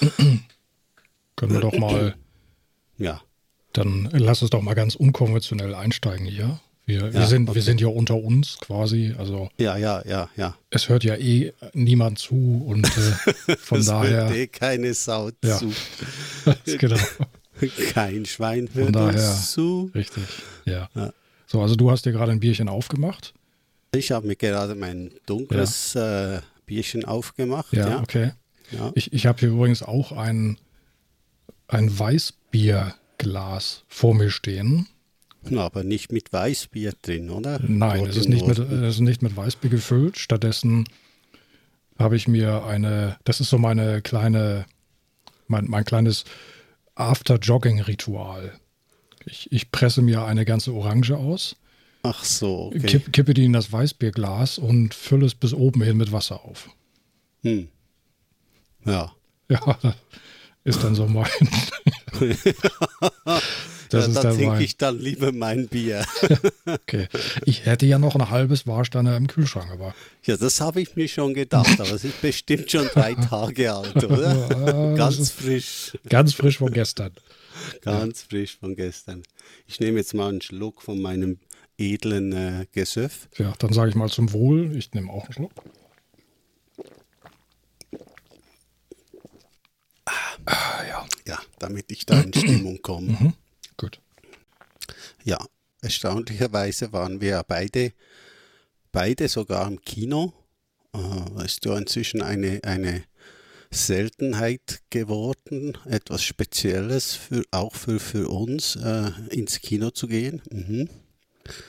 Können wir doch mal. Ja. Dann lass uns doch mal ganz unkonventionell einsteigen hier. Wir, wir, Ja, sind, okay. wir sind ja unter uns quasi. Also Ja, ja, ja, ja. es hört ja eh niemand zu und äh, von daher. hört eh keine Sau Ja. zu. genau, Kein Schwein hört daher- uns zu. richtig. Ja. Ja. So, also du hast dir gerade ein Bierchen aufgemacht. Ich habe mir gerade mein dunkles äh, Bierchen aufgemacht. Ja, okay. Ja. Ich, ich habe hier übrigens auch ein, ein Weißbierglas vor mir stehen. Aber nicht mit Weißbier drin, oder? Nein, es ist, nicht mit, es ist nicht mit Weißbier gefüllt. Stattdessen habe ich mir eine, das ist so meine kleine, mein, mein kleines After-Jogging-Ritual. Ich, ich presse mir eine ganze Orange aus, Ach so, okay. kipp, kippe die in das Weißbierglas und fülle es bis oben hin mit Wasser auf. Hm. Ja. Ja, ist dann so mein. das ja, ist da dann trinke ich dann lieber mein Bier. Okay. Ich hätte ja noch ein halbes Warsteiner im Kühlschrank, aber ja, das habe ich mir schon gedacht, aber es ist bestimmt schon drei Tage alt, oder? Ganz frisch. ganz frisch von gestern. Ganz frisch von gestern. Ich nehme jetzt mal einen Schluck von meinem edlen äh, Gesöff. Ja, dann sage ich mal zum Wohl. Ich nehme auch einen Schluck. Ah, ja, Ja, damit ich da in Stimmung komme. gut. Ja, erstaunlicherweise waren wir ja beide, beide sogar im Kino. Äh, ist ja inzwischen eine, eine Seltenheit geworden, etwas Spezielles für, auch für, für uns, äh, ins Kino zu gehen. Mhm.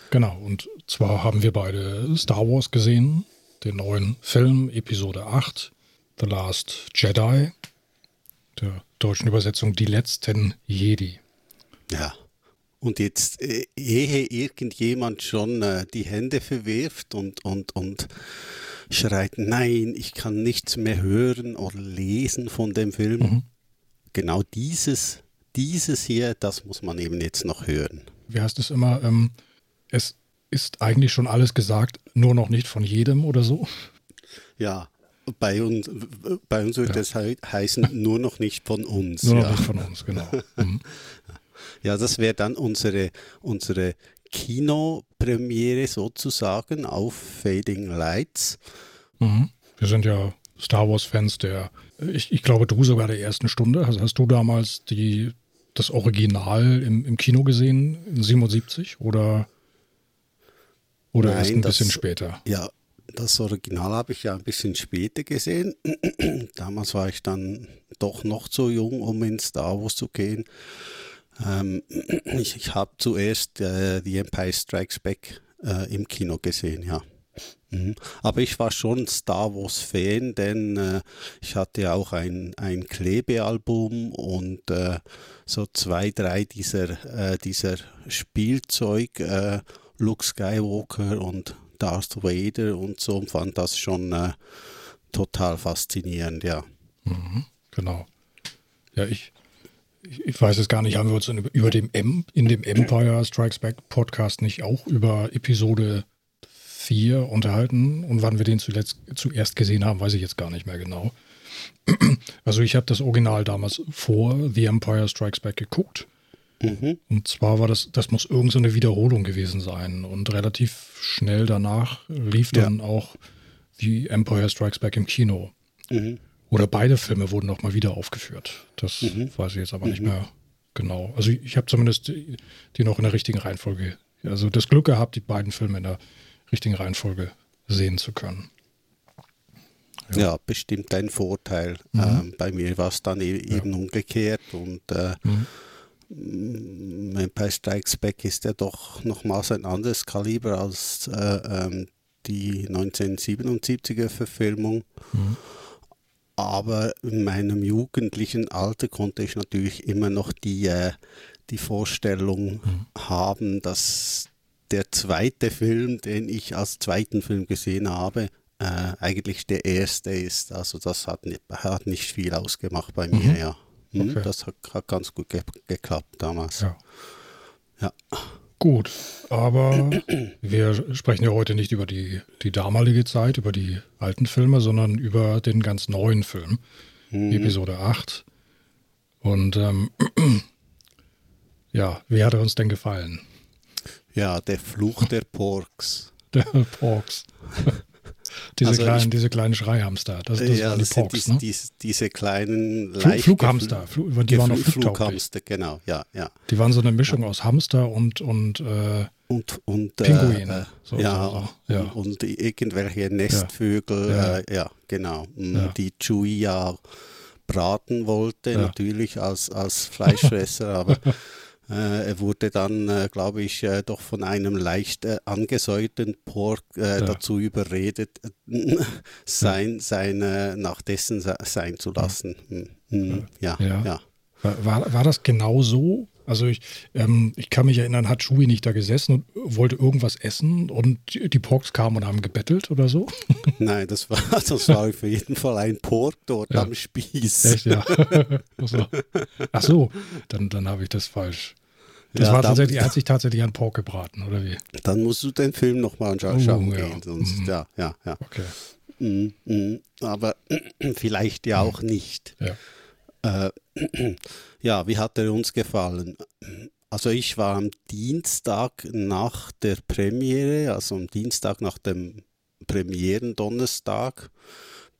Genau, und zwar haben wir beide Star Wars gesehen, den neuen Film, Episode 8, The Last Jedi, der deutschen Übersetzung Die letzten Jedi. Ja. Und jetzt, äh, ehe irgendjemand schon äh, die Hände verwirft und, und, und schreit, nein, ich kann nichts mehr hören oder lesen von dem Film, Mhm. genau dieses, dieses hier, das muss man eben jetzt noch hören. Wie heißt es immer? Ähm, es ist eigentlich schon alles gesagt, nur noch nicht von jedem oder so. Ja, bei uns, bei uns wird das hei- heißen, nur noch nicht von uns. Nur noch ja. nicht von uns, genau. Mhm. ja, das wäre dann unsere, unsere Kinopremiere sozusagen auf Fading Lights. Mhm. Wir sind ja Star Wars-Fans der, ich, ich glaube, du sogar der ersten Stunde. Hast, hast du damals die, das Original im, im Kino gesehen, in 77 oder, oder erst Nein, ein das- bisschen später? Ja, das Original habe ich ja ein bisschen später gesehen. Damals war ich dann doch noch zu jung, um in Star Wars zu gehen. Ähm, ich ich habe zuerst äh, The Empire Strikes Back äh, im Kino gesehen, ja. Mhm. Aber ich war schon Star Wars-Fan, denn äh, ich hatte ja auch ein, ein Klebealbum und äh, so zwei, drei dieser, äh, dieser Spielzeug, äh, Luke Skywalker und Darth Vader und so, und fand das schon äh, total faszinierend, ja. Mhm. Genau. Ja, ich, ich, weiß es gar nicht, haben wir uns in, über dem M, in dem Empire Strikes Back Podcast nicht auch über Episode 4 unterhalten und wann wir den zuletzt, zuerst gesehen haben, weiß ich jetzt gar nicht mehr genau. Also ich habe das Original damals vor The Empire Strikes Back geguckt. Mhm. Und zwar war das, das muss irgendeine so eine Wiederholung gewesen sein. Und relativ schnell danach lief Ja. dann auch The Empire Strikes Back im Kino. Mhm. Oder beide Filme wurden nochmal wieder aufgeführt. Das Mhm. weiß ich jetzt aber nicht mehr genau. Also ich habe zumindest die, die noch in der richtigen Reihenfolge, also das Glück gehabt, die beiden Filme in der richtigen Reihenfolge sehen zu können. Ja, bestimmt ein Vorteil. Mhm. Ähm, bei mir war es dann e eben umgekehrt und äh, mm, Empire Strikes Back ist ja doch nochmals ein anderes Kaliber als äh, ähm, die 1977er Verfilmung. Aber in meinem jugendlichen Alter konnte ich natürlich immer noch die, äh, die Vorstellung haben, dass der zweite Film, den ich als zweiten Film gesehen habe, äh, eigentlich der erste ist. Also das hat nicht, hat nicht viel ausgemacht bei mir, Mhm. ja. Hm, Okay. Das hat, hat ganz gut ge geklappt damals. Ja. Ja. Gut, aber wir sprechen ja heute nicht über die, die damalige Zeit, über die alten Filme, sondern über den ganz neuen Film. mhm. Episode 8. Und ähm, ja, wie hat er uns denn gefallen? Ja, der Fluch der Porks. Der Porks. diese, also kleinen, ich, diese kleinen Schreihamster. Das, das ja, die Porks, diese, ne? diese, diese kleinen Fl Flughamster. Fl die waren auch Flughamster, genau, ja, ja. Die waren so eine Mischung aus Hamster und, und äh, und, und Pinguine. Äh, so, ja, so, so. ja, Und, irgendwelche Nestvögel, ja, äh, ja genau. Mm, ja. Die ja braten wollte, natürlich als, als Fleischfresser, aber äh, er wurde dann, äh, glaube ich, äh, doch von einem leicht äh, angesäuerten Pork dazu überredet, sein, sein nach dessen sein zu lassen. Hm, hm, ja, ja. War, war das genau so? Also ich, ähm, ich kann mich erinnern, hat Shui nicht da gesessen und wollte irgendwas essen und die Porks kamen und haben gebettelt oder so? Nein, das war, das war auf jeden Fall ein Pork dort ja. am Spieß. Echt, ja. Ach so, dann, dann habe ich das falsch. Das ja, war tatsächlich, er hat sich tatsächlich an Pork gebraten, oder wie? Dann musst du den Film nochmal anschauen oh, ja. gehen, sonst, mhm. ja, ja, ja. Okay. Mhm, mhm. Aber vielleicht ja auch nicht. Ja. Äh, ja, wie hat er uns gefallen? Also ich war am Dienstag nach der Premiere, also am Dienstag nach dem Premierendonnerstag,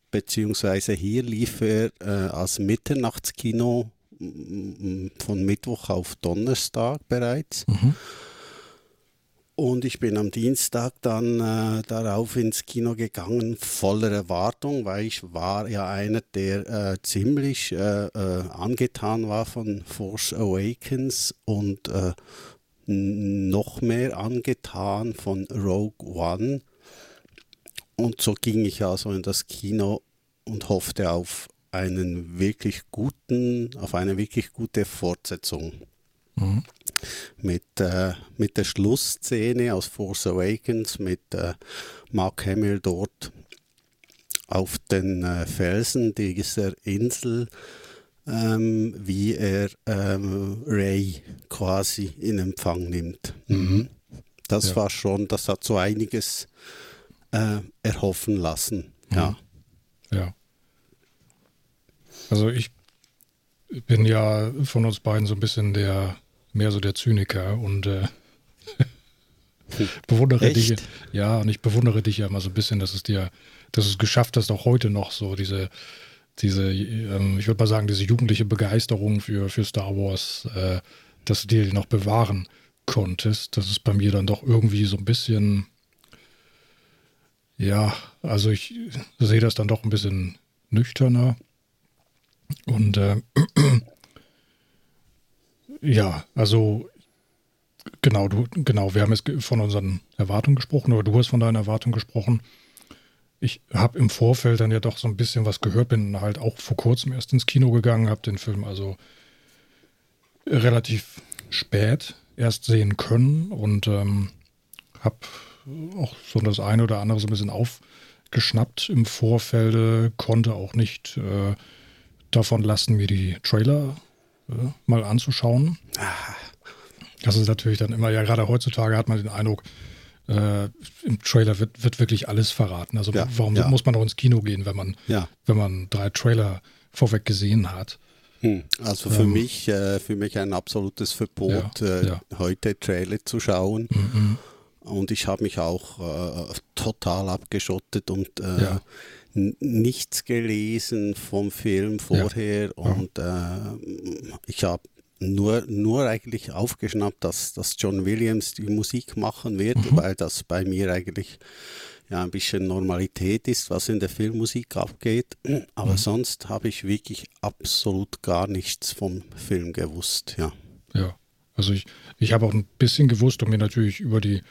beziehungsweise hier lief er äh, als Mitternachtskino von Mittwoch auf Donnerstag bereits. Mhm. Und ich bin am Dienstag dann äh, darauf ins Kino gegangen, voller Erwartung, weil ich war ja einer, der äh, ziemlich äh, äh angetan war von Force Awakens und äh, noch mehr angetan von Rogue One. Und so ging ich also in das Kino und hoffte auf einen wirklich guten, auf eine wirklich gute Fortsetzung. Mhm mit, äh, mit der Schlussszene aus Force Awakens, mit äh, Mark Hamill dort auf den äh, Felsen dieser Insel, ähm, wie er ähm, Ray quasi in Empfang nimmt. Mhm. Das ja. war schon, das hat so einiges äh, erhoffen lassen. Mhm. Ja. Ja. Also ich bin ja von uns beiden so ein bisschen der mehr so der Zyniker und äh, bewundere Echt? dich. Ja, und ich bewundere dich ja immer so ein bisschen, dass es dir, dass es geschafft hast, auch heute noch so diese, diese, ähm, ich würde mal sagen, diese jugendliche Begeisterung für, für Star Wars, äh, dass du dir noch bewahren konntest. Das ist bei mir dann doch irgendwie so ein bisschen, ja, also ich sehe das dann doch ein bisschen nüchterner. Und äh, ja, also genau, du, genau, wir haben jetzt von unseren Erwartungen gesprochen, oder du hast von deinen Erwartungen gesprochen. Ich habe im Vorfeld dann ja doch so ein bisschen was gehört, bin halt auch vor kurzem erst ins Kino gegangen, habe den Film also relativ spät erst sehen können und ähm, habe auch so das eine oder andere so ein bisschen aufgeschnappt im Vorfeld, konnte auch nicht äh, davon lassen, mir die Trailer äh, mal anzuschauen. Das ist natürlich dann immer, ja, gerade heutzutage hat man den Eindruck, äh, im Trailer wird, wird wirklich alles verraten. Also ja, warum ja. muss man noch ins Kino gehen, wenn man, ja. wenn man drei Trailer vorweg gesehen hat? Hm. Also für ähm, mich, äh, für mich ein absolutes Verbot, äh, heute Trailer zu schauen. Mhm. Und ich habe mich auch äh, total abgeschottet und äh, nichts gelesen vom Film vorher ja. und äh, ich habe nur, nur eigentlich aufgeschnappt, dass, dass John Williams die Musik machen wird, mhm. weil das bei mir eigentlich ja ein bisschen Normalität ist, was in der Filmmusik abgeht. Aber mhm. sonst habe ich wirklich absolut gar nichts vom Film gewusst, ja. Ja, also ich, ich habe auch ein bisschen gewusst und mir natürlich über die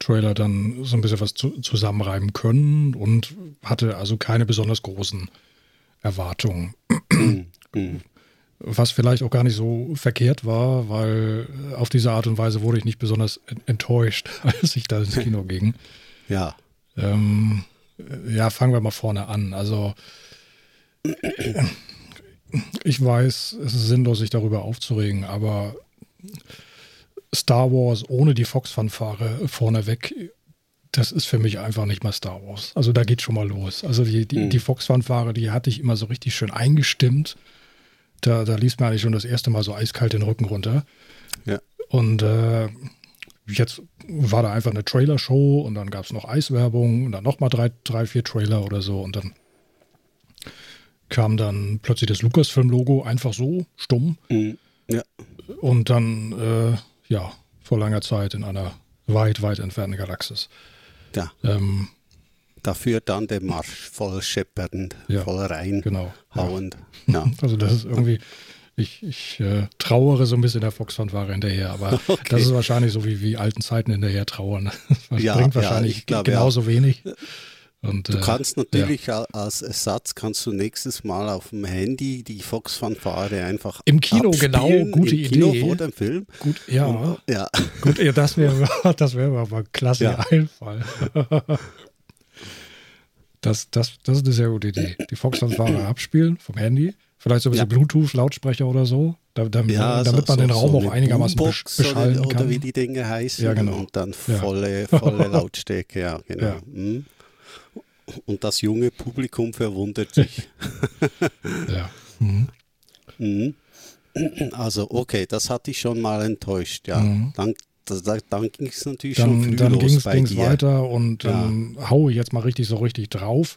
Trailer dann so ein bisschen was zu, zusammenreiben können und hatte also keine besonders großen Erwartungen. Was vielleicht auch gar nicht so verkehrt war, weil auf diese Art und Weise wurde ich nicht besonders enttäuscht, als ich da ins Kino ging. Ja. Ähm, ja, fangen wir mal vorne an. Also ich weiß, es ist sinnlos, sich darüber aufzuregen, aber Star Wars ohne die Fox-Fanfare vorneweg das ist für mich einfach nicht mal Star Wars. Also da geht schon mal los. Also die, die, Mhm. die Fox-Fanfare, die hatte ich immer so richtig schön eingestimmt. Da, da ließ mir eigentlich schon das erste Mal so eiskalt den Rücken runter. Ja. Und äh, jetzt war da einfach eine Trailer-Show und dann gab es noch Eiswerbung und dann nochmal drei, drei, vier Trailer oder so und dann kam dann plötzlich das Lucasfilm-Logo einfach so stumm Mhm. Ja. und dann, äh, ja, vor langer Zeit in einer weit, weit entfernten Galaxis. ja. Ähm, Dafür dann der Marsch voll scheppernd, Ja, voll reinhauend. genau. Ja. Ja. Also das ist irgendwie, ich, ich äh, trauere so ein bisschen der Fox-Fanfare hinterher, aber Okay. das ist wahrscheinlich so wie, wie alten Zeiten hinterher trauern. Das Ja, bringt ja, wahrscheinlich ich glaube, genauso wenig. Und, Du äh, kannst natürlich al- als Ersatz kannst du nächstes Mal auf dem Handy die Fox-Fanfare einfach Im Kino, genau, gute im Kino Idee. vor dem Film. Gut, ja, Und, ja. gut, ja, das wäre das wäre aber ein klasse Ja. Einfall. Das, das, das ist eine sehr gute Idee. Die Fox-Fanfare abspielen vom Handy. Vielleicht so ein bisschen Ja. Bluetooth-Lautsprecher oder so, da, da, Ja, damit so, man den Raum so auch einigermaßen Boombox beschallen oder, kann. Oder wie die Dinge heißen. Ja, genau. Und dann Ja. volle, volle Lautstärke, ja, genau. Ja. Und das junge Publikum verwundert sich. Ja. Mhm. Mhm. Also, okay, das hatte ich schon mal enttäuscht, ja. Mhm. Dann, das, dann ging es natürlich schon Dann, früh dann ging es weiter und dann haue ich jetzt mal richtig so richtig drauf.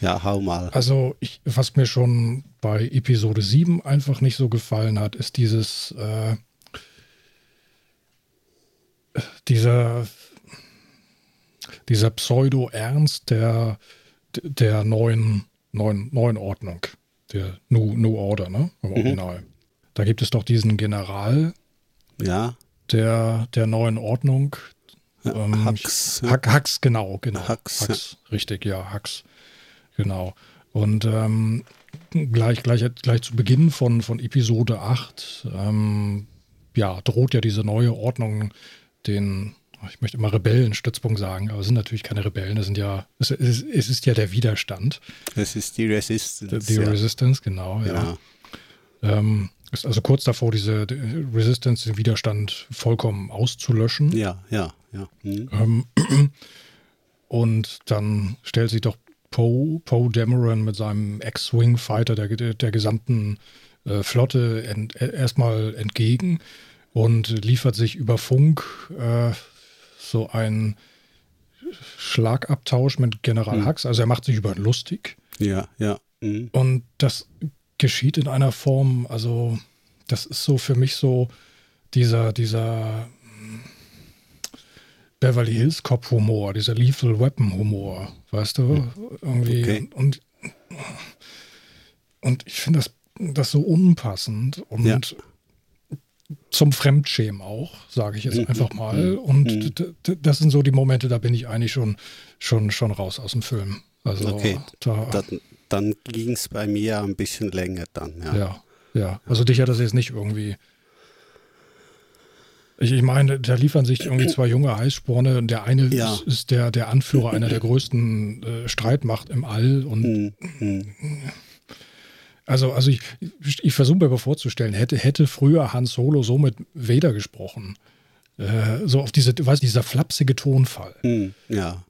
Ja, hau mal. Also, ich, was mir schon bei Episode 7 einfach nicht so gefallen hat, ist dieses, äh, dieser, dieser Pseudo-Ernst der, der neuen, neuen, neuen Ordnung, der New, New Order, ne? Im Original. Da gibt es doch diesen General Ja, der, der neuen Ordnung. Ja, Ähm, Hux, ja. Hux, genau, genau. Hux, Hux, richtig, ja, Hux. Genau. Und ähm, gleich, gleich, gleich zu Beginn von, von Episode 8, ähm, ja, droht ja diese neue Ordnung den, ich möchte immer Rebellenstützpunkt sagen, aber es sind natürlich keine Rebellen, das sind ja, es, es, es ist ja der Widerstand, es ist die Resistance. die ja. Resistance, genau, ja. Genau. Ähm, ist also kurz davor, diese die Resistance, den Widerstand vollkommen auszulöschen. Ja, ja, ja. Mhm. Ähm, und dann stellt sich doch Poe Poe Dameron mit seinem Ex-Wing-Fighter der, der, der gesamten äh, Flotte ent, erstmal entgegen und liefert sich über Funk äh, so einen Schlagabtausch mit General Hm. Hux. Also er macht sich über ihn lustig. Ja, ja. Mhm. Und das geschieht in einer Form, also das ist so für mich so dieser, dieser hm, Beverly Hills Cop Humor, dieser Lethal Weapon Humor, weißt du? Irgendwie. Okay. Und, und ich finde das, das so unpassend und Ja. Zum Fremdschämen auch, sage ich jetzt Mhm. einfach mal. Und Mhm. d- d- das sind so die Momente, da bin ich eigentlich schon, schon, schon raus aus dem Film. Also Okay, da, Dann, dann ging es bei mir ein bisschen länger dann, ja. ja, ja. Also dich hat das jetzt nicht irgendwie. Ich, ich meine, da liefern sich irgendwie zwei junge Heißsporne und der eine Ja. ist, ist der, der Anführer einer der größten äh, Streitmacht im All. Und Mhm. Mhm. Also, also ich, ich, versuche mir aber vorzustellen, hätte, hätte früher Han Solo so mit Vader gesprochen. Äh, so auf diese, weißt du, dieser flapsige Tonfall. Mhm. Ja.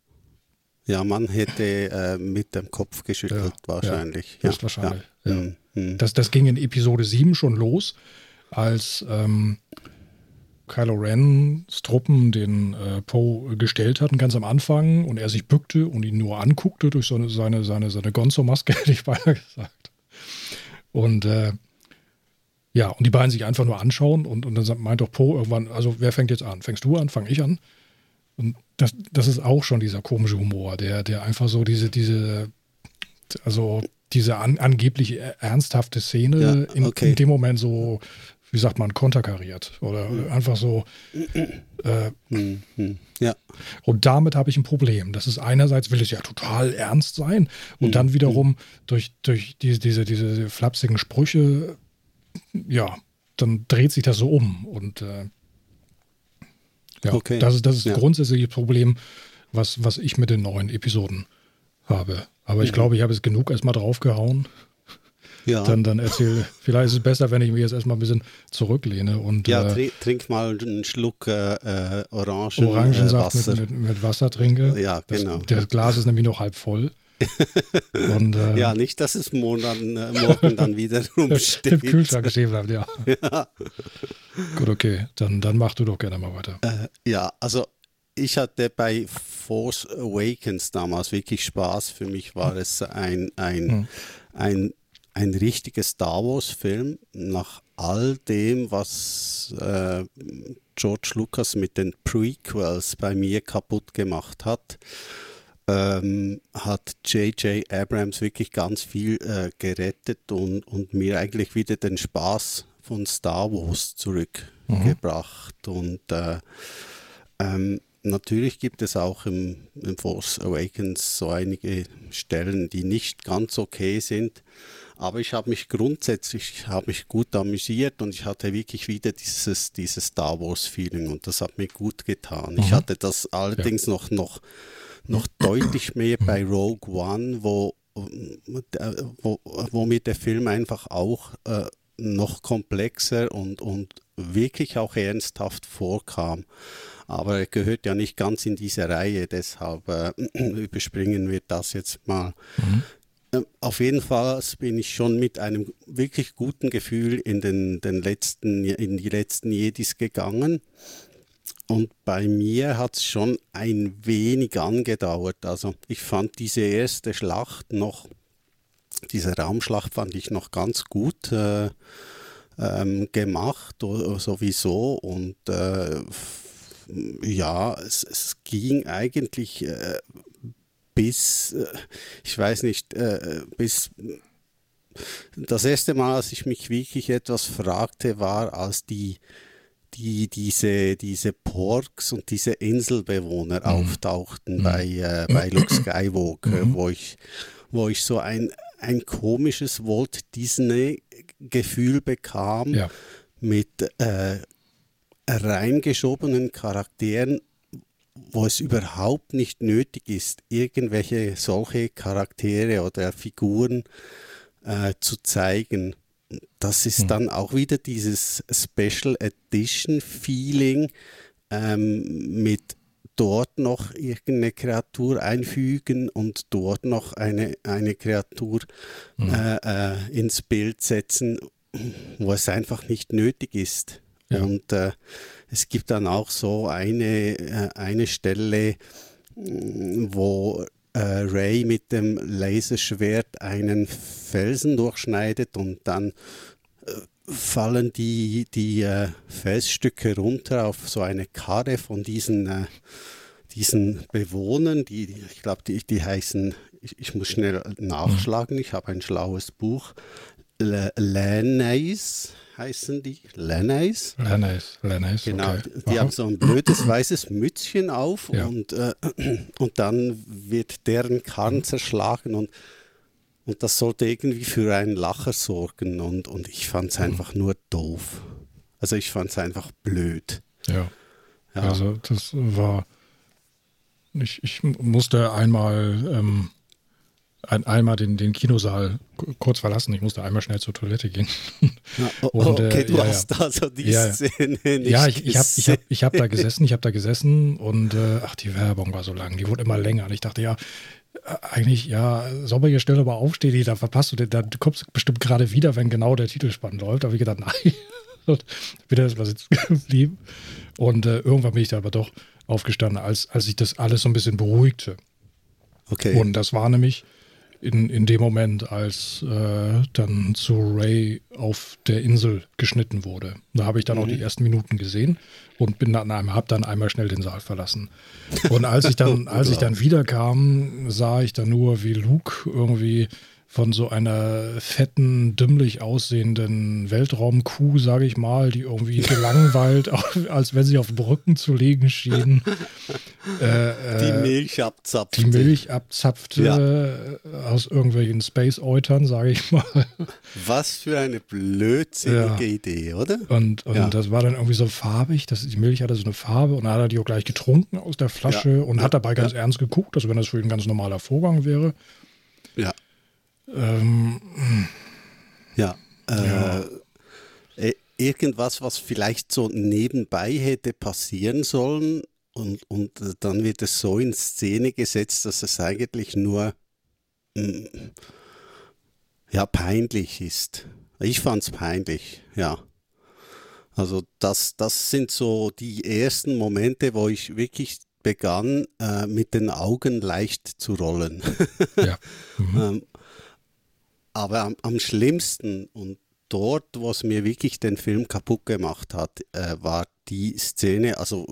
Ja, man hätte äh, mit dem Kopf geschüttelt Ja, wahrscheinlich. ja, höchstwahrscheinlich, ja. Mhm. Mhm. Das, das ging in Episode 7 schon los, als ähm, Kylo Rens Truppen den äh, Poe gestellt hatten, ganz am Anfang, und er sich bückte und ihn nur anguckte durch so eine, seine, seine, seine Gonzo-Maske, hätte ich beinahe gesagt. Und äh, ja, und die beiden sich einfach nur anschauen und, und dann meint doch Poe irgendwann, also wer fängt jetzt an? Fängst du an? Fang ich an? Und das, das ist auch schon dieser komische Humor, der, der einfach so diese, diese, also diese an, angeblich ernsthafte Szene Ja, in, okay. in dem Moment so, wie sagt man, konterkariert oder einfach so. Äh, Mhm. Mhm. Ja. und damit habe ich ein Problem. Das ist einerseits will es ja total ernst sein und dann wiederum durch, durch die, diese, diese flapsigen Sprüche, ja, dann dreht sich das so um. Und äh, ja, Okay. das ist das ist Ja. grundsätzlich das Problem, was, was ich mit den neuen Episoden habe. Aber ich glaube, ich habe es genug erstmal draufgehauen. Ja. dann, dann erzähl. Vielleicht ist es besser, wenn ich mich jetzt erstmal ein bisschen zurücklehne und. Ja, äh, trink mal einen Schluck äh, äh Orangen, Orangensaft Wasser. Mit, mit, mit, Wasser trinke. Ja, genau. Das, das Glas ist nämlich noch halb voll. Und, äh, ja, nicht, dass es morgen, äh, morgen dann wieder rumsteht. Im Kühlschrank stehen bleibt, ja. ja. Gut, okay. Dann, dann mach du doch gerne mal weiter. Äh, ja, also ich hatte bei Force Awakens damals wirklich Spaß. Für mich war es ein, ein, hm. ein, ein richtiger Star Wars-Film nach all dem, was äh, George Lucas mit den Prequels bei mir kaputt gemacht hat. Ähm, hat J.J. Abrams wirklich ganz viel äh, gerettet und, und mir eigentlich wieder den Spaß von Star Wars zurückgebracht. Mhm. Und äh, ähm, natürlich gibt es auch im, im Force Awakens so einige Stellen, die nicht ganz okay sind. Aber ich habe mich grundsätzlich habe mich gut amüsiert und ich hatte wirklich wieder dieses, dieses Star Wars-Feeling und das hat mir gut getan. Mhm. Ich hatte das allerdings ja. noch, noch, noch deutlich mehr bei Rogue One, wo, wo, wo mir der Film einfach auch äh, noch komplexer und, und wirklich auch ernsthaft vorkam. Aber er gehört ja nicht ganz in diese Reihe, deshalb äh, überspringen wir das jetzt mal. Mhm. Ähm, auf jeden Fall bin ich schon mit einem wirklich guten Gefühl in, den, den letzten, in die letzten Jedis gegangen. Und bei mir hat es schon ein wenig angedauert. Also ich fand diese erste Schlacht noch, diese Raumschlacht fand ich noch ganz gut äh, ähm, gemacht, sowieso. Und äh, ja, es, es ging eigentlich äh, bis, äh, ich weiß nicht, äh, bis das erste Mal, als ich mich wirklich etwas fragte, war, als die, die diese, diese Porks und diese Inselbewohner mhm. auftauchten mhm. bei, äh, bei Luke Skywalker, mhm. wo, ich, wo ich so ein, ein komisches Walt Disney-Gefühl bekam ja. mit äh, reingeschobenen Charakteren, wo es überhaupt nicht nötig ist, irgendwelche solche Charaktere oder Figuren äh, zu zeigen. Das ist hm. dann auch wieder dieses Special Edition Feeling ähm, mit dort noch irgendeine Kreatur einfügen und dort noch eine, eine Kreatur hm. äh, äh, ins Bild setzen, wo es einfach nicht nötig ist. Ja. Und äh, es gibt dann auch so eine, äh, eine Stelle, mm, wo äh, Ray mit dem Laserschwert einen Felsen durchschneidet und dann äh, fallen die, die äh, Felsstücke runter auf so eine Karre von diesen, äh, diesen Bewohnern, die, ich glaube, die, die heißen, ich, ich, muss schnell nachschlagen, ich habe ein schlaues Buch, Lanais heißen die. Lanais. Lanais, Lanais. Genau, okay. die Aha. haben so ein blödes weißes Mützchen auf ja. und, äh, und dann wird deren Karren zerschlagen und, und das sollte irgendwie für einen Lacher sorgen und, und ich fand es mhm. einfach nur doof. Also ich fand es einfach blöd. Ja. ja. Also das war, ich, ich musste einmal ähm, ein, einmal den, den Kinosaal kurz verlassen. Ich musste einmal schnell zur Toilette gehen. Ja, oh, und, okay, äh, du ja, hast ja. also die ja, Szene nicht Ja, ich, ich habe ich hab, ich hab da gesessen, ich habe da gesessen und äh, ach, die Werbung war so lang, die wurde immer länger. Und ich dachte, ja, äh, eigentlich, ja, soll man hier schnell aber aufstehen, da verpasst du den, da kommst du bestimmt gerade wieder, wenn genau der Titelspann läuft. Da habe ich gedacht, nein. und wieder ist was jetzt geblieben. Und äh, irgendwann bin ich da aber doch aufgestanden, als, als sich das alles so ein bisschen beruhigte. Okay. Und das war nämlich in, in dem Moment, als äh, dann zu Ray auf der Insel geschnitten wurde. Da habe ich dann mhm. auch die ersten Minuten gesehen und bin dann habe dann einmal schnell den Saal verlassen. Und als ich dann, als ich dann wiederkam, sah ich dann nur, wie Luke irgendwie von so einer fetten, dümmlich aussehenden Weltraumkuh, sage ich mal, die irgendwie gelangweilt, als wenn sie auf Brücken zu legen schien. Äh, die äh, Milch abzapfte. Die Milch abzapfte ja. aus irgendwelchen Space-Eutern, sage ich mal. Was für eine blödsinnige ja. Idee, oder? Und, und ja. das war dann irgendwie so farbig, das, die Milch hatte so eine Farbe und dann hat er die auch gleich getrunken aus der Flasche und hat dabei ganz ernst geguckt, also wenn das für ihn ein ganz normaler Vorgang wäre. Ja. Ähm, Ja. Äh, ja. Äh, irgendwas, was vielleicht so nebenbei hätte passieren sollen und, und dann wird es so in Szene gesetzt, dass es eigentlich nur mh, mm, ja, peinlich ist. Ich fand es peinlich, ja. Also das, das sind so die ersten Momente, wo ich wirklich begann, äh, mit den Augen leicht zu rollen. ja. Mhm. ähm, aber am, am, schlimmsten und dort, was mir wirklich den Film kaputt gemacht hat, äh, war die Szene. Also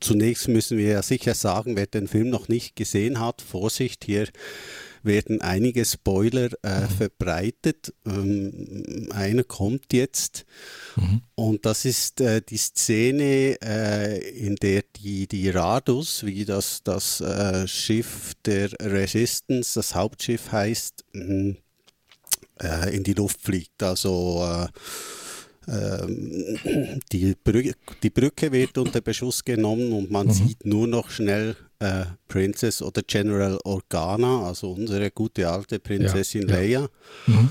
zunächst müssen wir ja sicher sagen, wer den Film noch nicht gesehen hat, Vorsicht hier werden einige Spoiler äh, mhm. verbreitet. Ähm, einer kommt jetzt mhm. und das ist äh, die Szene, äh, in der die, die Radus, wie das, das äh, Schiff der Resistance, das Hauptschiff heißt, äh, in die Luft fliegt. Also äh, ähm, die, Brücke, die Brücke wird unter Beschuss genommen und man mhm. sieht nur noch schnell äh, Princess oder General Organa, also unsere gute alte Prinzessin ja, Leia. Mhm.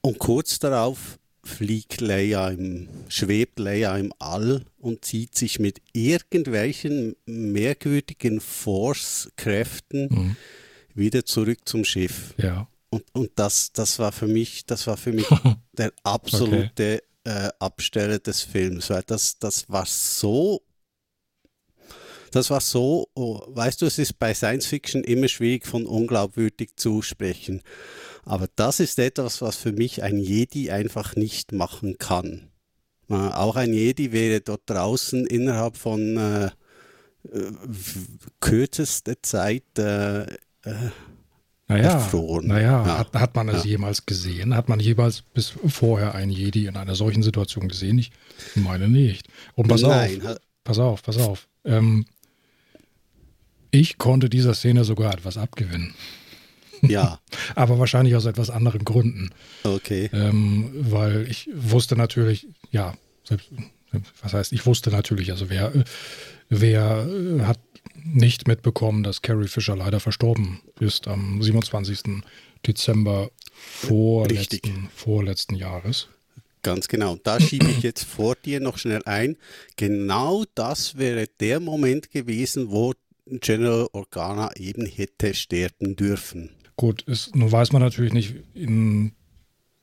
Und kurz darauf fliegt Leia im, schwebt Leia im All und zieht sich mit irgendwelchen merkwürdigen Force-Kräften mhm. wieder zurück zum Schiff. Ja. Und, und das, das war für mich, das war für mich der absolute okay. äh, Absteller des Films, weil das, das war so, das war so, oh, weißt du, es ist bei Science Fiction immer schwierig von unglaubwürdig zu sprechen. Aber das ist etwas, was für mich ein Jedi einfach nicht machen kann. Äh, auch ein Jedi wäre dort draußen innerhalb von äh, äh kürzester Zeit äh, äh naja. Naja, ja. hat, hat man es ja. jemals gesehen? Hat man jemals bis vorher einen Jedi in einer solchen Situation gesehen? Ich meine nicht. Und pass Nein. auf, pass auf, pass auf. Ähm, ich konnte dieser Szene sogar etwas abgewinnen. Ja. Aber wahrscheinlich aus etwas anderen Gründen. Okay. Ähm, weil ich wusste natürlich, ja, selbst, was heißt, ich wusste natürlich, also wer, wer hat nicht mitbekommen, dass Carrie Fisher leider verstorben ist am 27. Dezember vorletzten, vorletzten Jahres. Ganz genau. Da schiebe ich jetzt vor dir noch schnell ein. Genau das wäre der Moment gewesen, wo General Organa eben hätte sterben dürfen. Gut, ist, nun weiß man natürlich nicht, in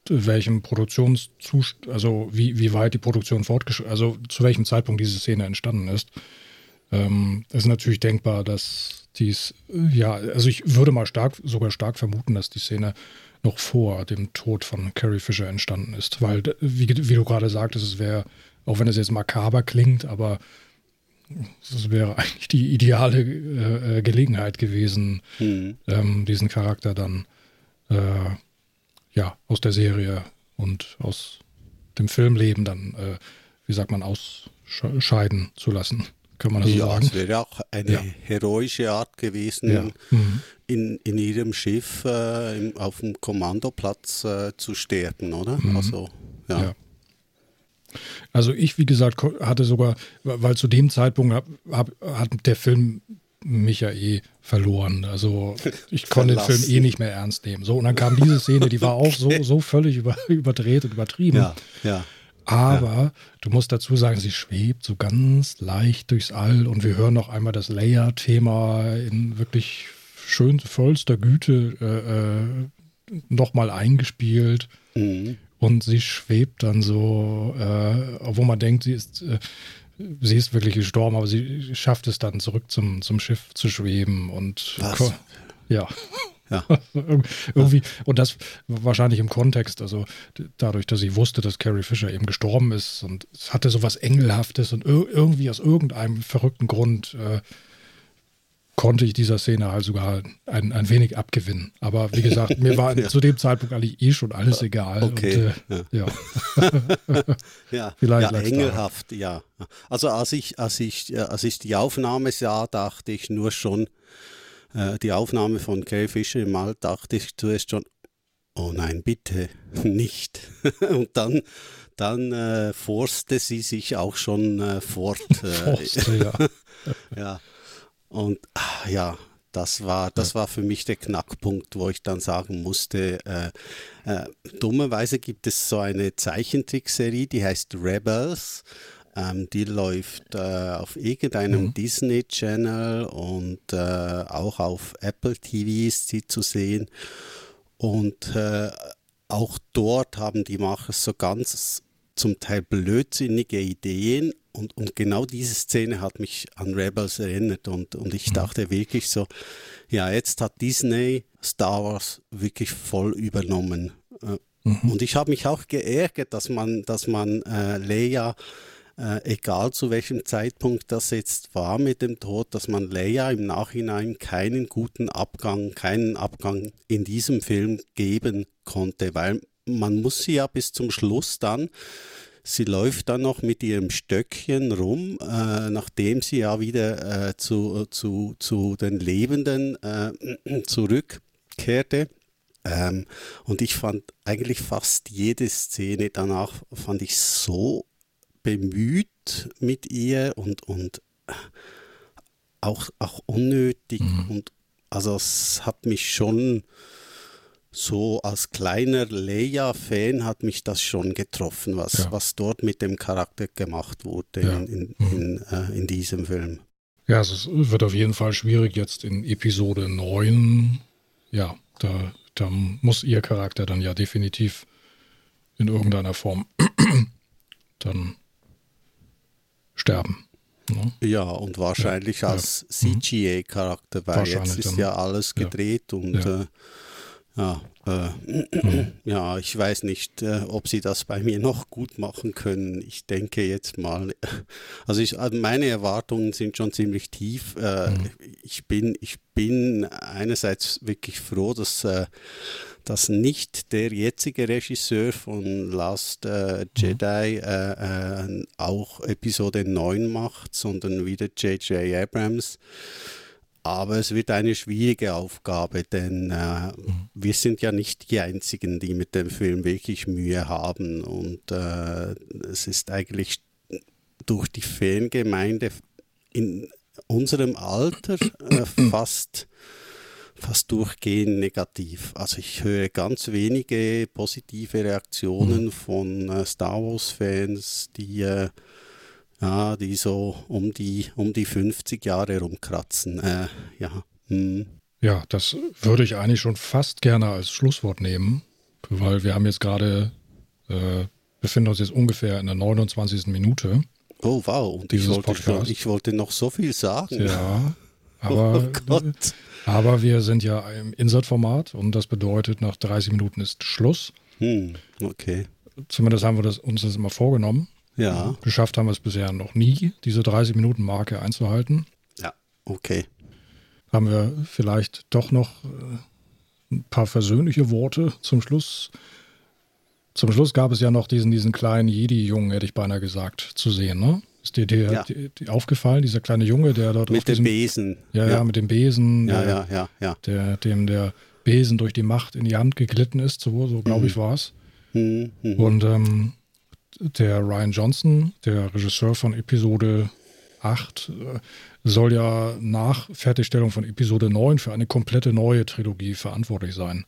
welchem Produktionszustand, also wie, wie weit die Produktion fortgeschritten, also zu welchem Zeitpunkt diese Szene entstanden ist. Ähm, es ist natürlich denkbar, dass dies, ja, also ich würde mal stark, sogar stark vermuten, dass die Szene noch vor dem Tod von Carrie Fisher entstanden ist. Weil, wie, wie du gerade sagtest, es wäre, auch wenn es jetzt makaber klingt, aber es wäre eigentlich die ideale äh, äh, Gelegenheit gewesen, mhm. ähm, diesen Charakter dann äh, ja, aus der Serie und aus dem Filmleben dann, äh, wie sagt man, ausscheiden zu lassen kann man das ja, so sagen? Es wäre auch eine ja. heroische Art gewesen, ja. mhm. in, in ihrem Schiff äh, im, auf dem Kommandoplatz äh, zu sterben, oder? Mhm. Also, ja. ja. Also ich, wie gesagt, hatte sogar, weil zu dem Zeitpunkt hab, hab, hat der Film mich ja eh verloren. Also ich konnte den Film eh nicht mehr ernst nehmen. So, und dann kam diese Szene, die war auch so, so völlig über, überdreht und übertrieben. Ja, ja. Aber ja. du musst dazu sagen, sie schwebt so ganz leicht durchs All und wir hören noch einmal das Layer-Thema in wirklich schön vollster Güte äh, äh, nochmal eingespielt. Mhm. Und sie schwebt dann so, äh, obwohl man denkt, sie ist, äh, sie ist wirklich gestorben, aber sie schafft es dann zurück zum, zum Schiff zu schweben und ja. Ja. Irgendwie, und das wahrscheinlich im Kontext, also dadurch, dass sie wusste, dass Carrie Fisher eben gestorben ist und es hatte so was Engelhaftes und irgendwie aus irgendeinem verrückten Grund äh, konnte ich dieser Szene halt sogar ein, ein wenig abgewinnen. Aber wie gesagt, mir war ja. zu dem Zeitpunkt eigentlich eh schon alles egal. Okay. Und, äh, ja. Ja. ja. Vielleicht ja, engelhaft, ja. Also als ich, als ich, als ich die Aufnahme sah, dachte ich nur schon, äh, die Aufnahme von Carrie Fisher im All dachte ich zuerst schon, oh nein, bitte nicht. Und dann, dann äh, forste sie sich auch schon äh, fort. Äh, Forste, ja. ja. Und ah, ja, das war, das war für mich der Knackpunkt, wo ich dann sagen musste, äh, äh, dummerweise gibt es so eine Zeichentrickserie, die heißt Rebels. Ähm, die läuft äh, auf irgendeinem mhm. Disney Channel und äh, auch auf Apple TV ist sie zu sehen. Und äh, auch dort haben die Macher so ganz zum Teil blödsinnige Ideen und, und genau diese Szene hat mich an Rebels erinnert und, und ich mhm. dachte wirklich so, ja, jetzt hat Disney Star Wars wirklich voll übernommen. Äh, mhm. Und ich habe mich auch geärgert, dass man, dass man äh, Leia, äh, egal zu welchem Zeitpunkt das jetzt war mit dem Tod, dass man Leia im Nachhinein keinen guten Abgang, keinen Abgang in diesem Film geben konnte, weil man muss sie ja bis zum Schluss dann Sie läuft dann noch mit ihrem Stöckchen rum, äh, nachdem sie ja wieder äh, zu, zu, zu den Lebenden äh, zurückkehrte. Ähm, und ich fand eigentlich fast jede Szene danach fand ich so bemüht mit ihr und, und auch, auch unnötig. Mhm. Und also es hat mich schon so als kleiner Leia-Fan hat mich das schon getroffen, was, ja. was dort mit dem Charakter gemacht wurde ja. in, in, mhm. in, äh, in, diesem Film. Ja, es wird auf jeden Fall schwierig jetzt in Episode 9. Ja, da, da muss ihr Charakter dann ja definitiv in irgendeiner Form dann sterben. Ne? Ja, und wahrscheinlich ja. als CGA-Charakter, weil jetzt ist ja alles gedreht und äh, ja, äh, ja, ich weiß nicht, äh, ob sie das bei mir noch gut machen können. Ich denke jetzt mal, also ich, also meine Erwartungen sind schon ziemlich tief. Äh, mhm. Ich bin, ich bin einerseits wirklich froh, dass äh, dass nicht der jetzige Regisseur von Last äh, Jedi äh, äh, auch Episode 9 macht, sondern wieder J.J. Abrams. Aber es wird eine schwierige Aufgabe, denn äh, mhm. wir sind ja nicht die Einzigen, die mit dem Film wirklich Mühe haben. Und äh, es ist eigentlich durch die Fangemeinde in unserem Alter äh, fast, fast durchgehend negativ. Also ich höre ganz wenige positive Reaktionen mhm. von äh, Star Wars-Fans, die äh, ja, die so um die, um die 50 Jahre rumkratzen. Äh, ja. Hm. ja, das würde ich eigentlich schon fast gerne als Schlusswort nehmen, weil wir haben jetzt gerade, äh, befinden uns jetzt ungefähr in der 29. Minute. Oh wow, und ich wollte, schon, ich wollte noch so viel sagen. Ja, aber, oh aber wir sind ja im Insert-Format und das bedeutet, nach 30 Minuten ist Schluss. Hm, okay. Zumindest haben wir das, uns das immer vorgenommen. Ja. Geschafft haben wir es bisher noch nie, diese 30-Minuten-Marke einzuhalten. Ja, okay. Haben wir vielleicht doch noch äh, ein paar versöhnliche Worte zum Schluss. Zum Schluss gab es ja noch diesen, diesen kleinen Jedi-Jungen, hätte ich beinahe gesagt, zu sehen, ne? Ist dir, dir, ja. dir, dir aufgefallen, dieser kleine Junge, der dort mit dem Besen. Ja, ja, mit dem Besen. Ja, der, ja, ja, ja. Der, dem der Besen durch die Macht in die Hand geglitten ist, so, so glaube mhm. ich war es. Mhm. Mhm. Und ähm, der Ryan Johnson, der Regisseur von Episode 8, äh, soll ja nach Fertigstellung von Episode 9 für eine komplette neue Trilogie verantwortlich sein,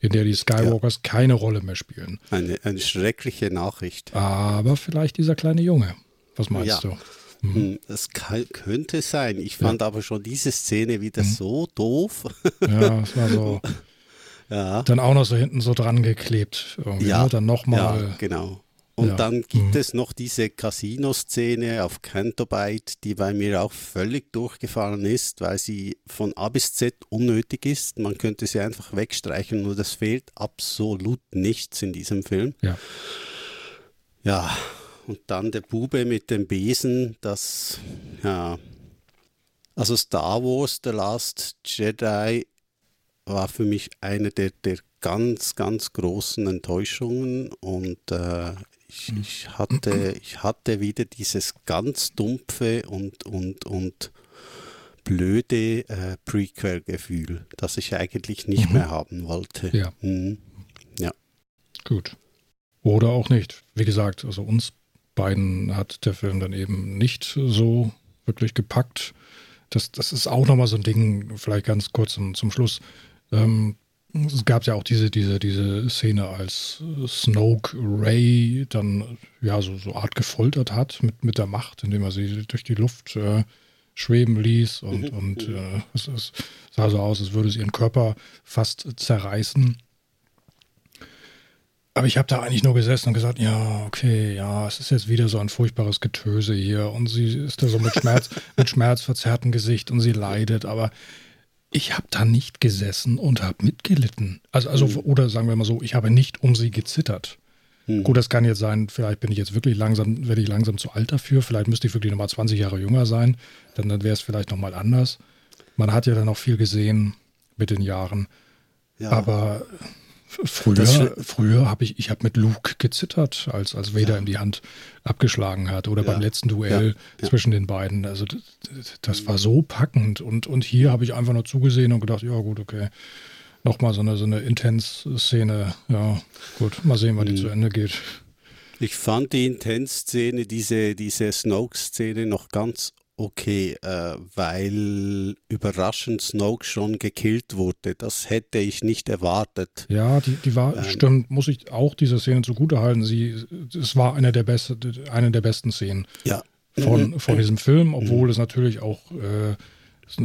in der die Skywalkers ja. keine Rolle mehr spielen. Eine, eine, schreckliche Nachricht. Aber vielleicht dieser kleine Junge. Was meinst ja. du? Mhm. Das kann, könnte sein. Ich fand ja. aber schon diese Szene wieder mhm. so doof. Ja, es war so. ja. Dann auch noch so hinten so dran geklebt. Ja, ne? dann nochmal. Ja, genau. Und ja. dann gibt mhm. es noch diese Casino-Szene auf Cantobite, die bei mir auch völlig durchgefallen ist, weil sie von A bis Z unnötig ist. Man könnte sie einfach wegstreichen und es fehlt absolut nichts in diesem Film. Ja. Ja, und dann der Bube mit dem Besen, das, ja. Also Star Wars, The Last Jedi war für mich eine der, der ganz, ganz großen Enttäuschungen und äh, ich, ich, hatte, ich hatte wieder dieses ganz dumpfe und, und, und blöde äh, Prequel-Gefühl, das ich eigentlich nicht mhm. mehr haben wollte. Ja. Mhm. ja. Gut. Oder auch nicht. Wie gesagt, also uns beiden hat der Film dann eben nicht so wirklich gepackt. das, das ist auch nochmal so ein Ding, vielleicht ganz kurz zum, zum Schluss. Ähm, es gab ja auch diese, diese, diese Szene, als Snoke Ray dann ja so, so Art gefoltert hat mit, mit der Macht, indem er sie durch die Luft äh, schweben ließ und, mhm. und äh, es, es, sah so aus, als würde es ihren Körper fast zerreißen. Aber ich habe da eigentlich nur gesessen und gesagt, ja, okay, ja, es ist jetzt wieder so ein furchtbares Getöse hier und sie ist da so mit Schmerz, mit schmerzverzerrtem Gesicht und sie leidet, aber ich habe da nicht gesessen und habe mitgelitten. Also, also mhm. oder sagen wir mal so, ich habe nicht um sie gezittert. Mhm. Gut, das kann jetzt sein, vielleicht bin ich jetzt wirklich langsam, werde ich langsam zu alt dafür, vielleicht müsste ich wirklich nochmal 20 Jahre jünger sein, dann, dann wäre es vielleicht nochmal anders. Man hat ja dann auch viel gesehen mit den Jahren. Ja. Aber früher, früher habe ich, ich habe mit Luke gezittert, als, als Vader ja. ihm die Hand abgeschlagen hat. Oder ja. beim letzten Duell ja. zwischen den beiden. Also das, das war so packend. Und, und hier habe ich einfach nur zugesehen und gedacht, ja gut, okay. Nochmal so eine, so eine Intense-Szene. Ja, gut, mal sehen, wann die mhm. zu Ende geht. Ich fand die Intense-Szene, diese, diese Snoke-Szene noch ganz okay, äh, weil überraschend Snoke schon gekillt wurde. Das hätte ich nicht erwartet. Ja, die, die war, ähm, stimmt, muss ich auch dieser Szene zugutehalten. Sie, es war eine der, beste, eine der besten Szenen ja. von, mhm. von diesem Film, obwohl mhm. es natürlich auch äh,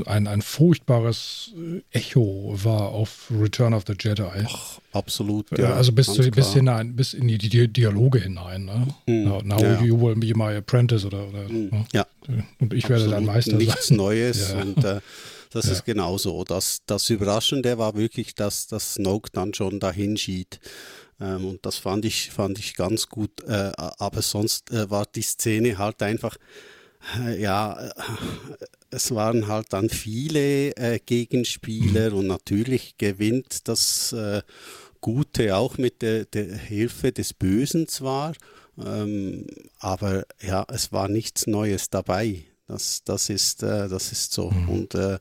ein, ein furchtbares äh, Echo war auf Return of the Jedi. Ach, absolut. Ja, also bis, zu, bis, hinein, bis in die, die Dialoge hinein. Ne? Mhm. Now, now ja. you will be my apprentice oder, oder mhm. ne? ja. Und ich absolut. werde dein Meister Nichts sein. Neues ja. und äh, das ist genauso. Das, das Überraschende war wirklich, dass, dass Snoke dann schon dahin schied. Ähm, und das fand ich, fand ich ganz gut. Äh, aber sonst äh, war die Szene halt einfach äh, ja, äh, es waren halt dann viele äh, Gegenspieler und natürlich gewinnt das äh, Gute auch mit der, der, Hilfe des Bösen zwar, ähm, aber ja, es war nichts Neues dabei. Das, das, ist, äh, das ist so. Mhm. Und äh,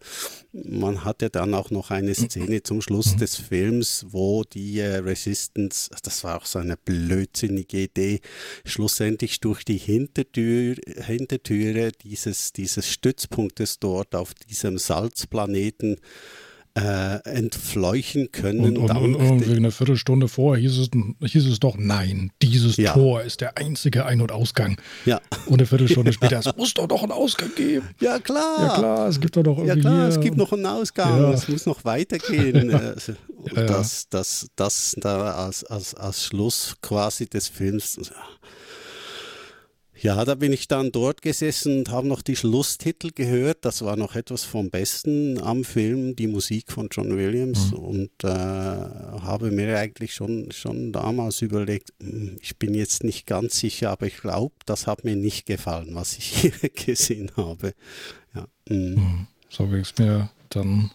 man hatte dann auch noch eine Szene zum Schluss mhm. des Films, wo die äh, Resistance, das war auch so eine blödsinnige Idee, schlussendlich durch die Hintertür, Hintertüre dieses, dieses Stützpunktes dort auf diesem Salzplaneten äh, entfleuchen können. Und, und, und irgendwie eine Viertelstunde vorher hieß es, hieß es doch, nein, dieses ja. Tor ist der einzige Ein- und Ausgang. Ja. Und eine Viertelstunde später, es muss doch noch einen Ausgang geben. Ja, klar. Ja, klar, es gibt doch noch irgendwie. Ja, klar, es gibt noch einen Ausgang, es muss noch weitergehen. Also, und das, das, das da als, als, als Schluss quasi des Films. Ja, da bin ich dann dort gesessen und habe noch die Schlusstitel gehört. Das war noch etwas vom Besten am Film, die Musik von John Williams. Mhm. Und äh, habe mir eigentlich schon, schon damals überlegt, hm, ich bin jetzt nicht ganz sicher, aber ich glaube, das hat mir nicht gefallen, was ich hier gesehen habe. Ja. Mhm. mhm. So ging es mir dann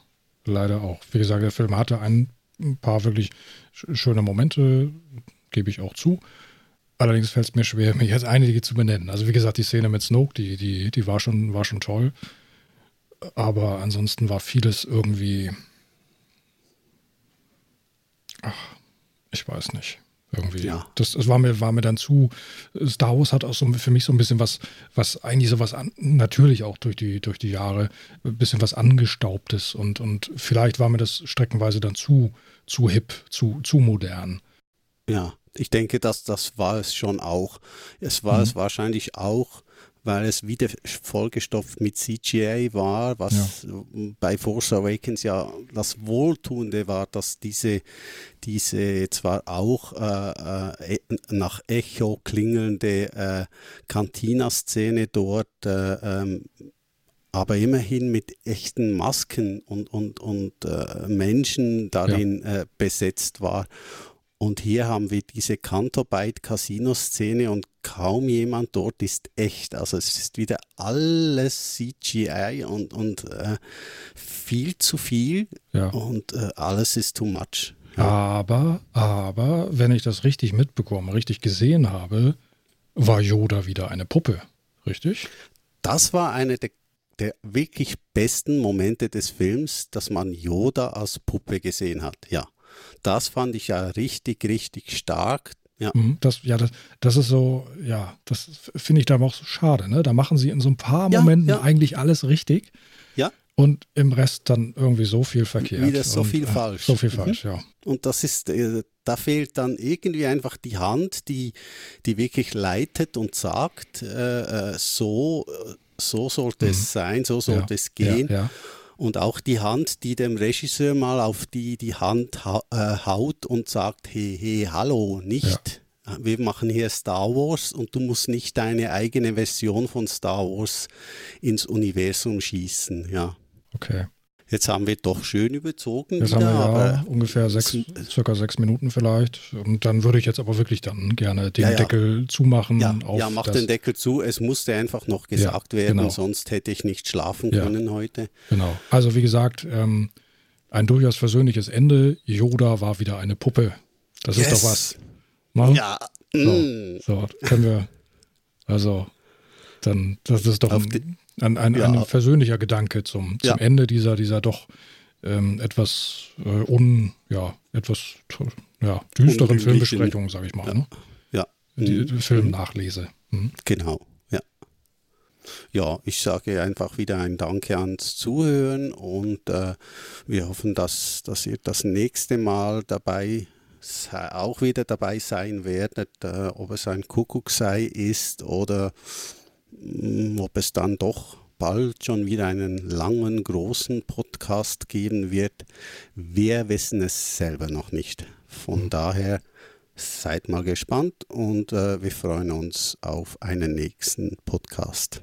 leider auch. Wie gesagt, der Film hatte ein paar wirklich schöne Momente, gebe ich auch zu. Allerdings fällt es mir schwer, mir jetzt einige zu benennen. Also wie gesagt, die Szene mit Snoke, die, die, die war, schon, war schon toll. Aber ansonsten war vieles irgendwie. Ach, ich weiß nicht. Irgendwie. Ja. Das, das war, mir, war mir dann zu. Star Wars hat auch so für mich so ein bisschen was, was eigentlich so was an, natürlich auch durch die, durch die Jahre, ein bisschen was Angestaubtes und, und vielleicht war mir das streckenweise dann zu, zu hip, zu, zu modern. Ja ich denke, dass das war es schon auch. Es war mhm. es wahrscheinlich auch, weil es wieder vollgestopft mit CGI war, was ja. bei Force Awakens ja das Wohltuende war, dass diese, diese zwar auch äh, äh, nach Echo klingelnde äh, Cantina-Szene dort äh, ähm, aber immerhin mit echten Masken und, und, und äh, Menschen darin ja. äh, besetzt war. Und hier haben wir diese Cantobite-Casino-Szene und kaum jemand dort ist echt. Also es ist wieder alles CGI und, und äh, viel zu viel ja. und äh, alles ist too much. Ja. Aber, aber, wenn ich das richtig mitbekomme, richtig gesehen habe, war Yoda wieder eine Puppe, richtig? Das war eine der, der wirklich besten Momente des Films, dass man Yoda als Puppe gesehen hat, ja. Das fand ich ja richtig, richtig stark. ja. Mhm, das, ja, das, das ist so, ja, das finde ich da auch so schade. Ne? Da machen sie in so ein paar Ja, Momenten ja. eigentlich alles richtig. Ja. Und im Rest dann irgendwie so viel verkehrt. Wieder so und, viel äh, falsch. So viel Mhm. falsch, ja. Und das ist, äh, da fehlt dann irgendwie einfach die Hand, die, die wirklich leitet und sagt, äh, äh, so, äh, so sollte Mhm. es sein, so sollte ja, es gehen. Ja, ja. Und auch die Hand, die dem Regisseur mal auf die, die Hand hau- äh, haut und sagt, hey, hey, hallo, nicht. Wir machen hier Star Wars und du musst nicht deine eigene Version von Star Wars ins Universum schießen. Ja. Okay. Jetzt haben wir doch schön überzogen. Jetzt wieder, haben wir ja ungefähr sechs, zum- circa sechs Minuten vielleicht. Und dann würde ich jetzt aber wirklich dann gerne den Ja, ja. Deckel zumachen. Ja, ja, mach den Deckel zu. Es musste einfach noch gesagt werden, genau. sonst hätte ich nicht schlafen können heute. Genau. Also wie gesagt, ähm, ein durchaus versöhnliches Ende. Yoda war wieder eine Puppe. Das ist Yes. doch was. Machen? Ja, mm, So, können wir. Also, dann, das ist doch Auf ein, ein, ein, Ja. ein versöhnlicher Gedanke zum, zum Ja. Ende dieser, dieser doch ähm, etwas äh, un, ja, etwas ja, düsteren Filmbesprechung, sage ich mal. Ja. Ne? ja, Die, die Filmnachlese. Mhm. genau. Ja. ja, ich sage einfach wieder ein Danke ans Zuhören und äh, wir hoffen, dass, dass ihr das nächste Mal dabei auch wieder dabei sein werdet, äh, ob es ein Kuckucksei ist oder ob es dann doch bald schon wieder einen langen, großen Podcast geben wird. Wir wissen es selber noch nicht. Von daher seid mal gespannt und äh, wir freuen uns auf einen nächsten Podcast.